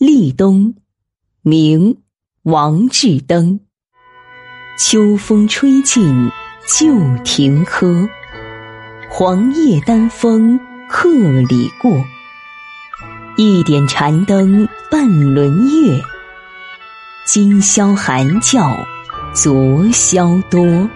立冬，明王志登，秋风吹尽旧亭柯，黄叶丹枫客里过。一点禅灯半轮月，今宵寒叫昨宵多。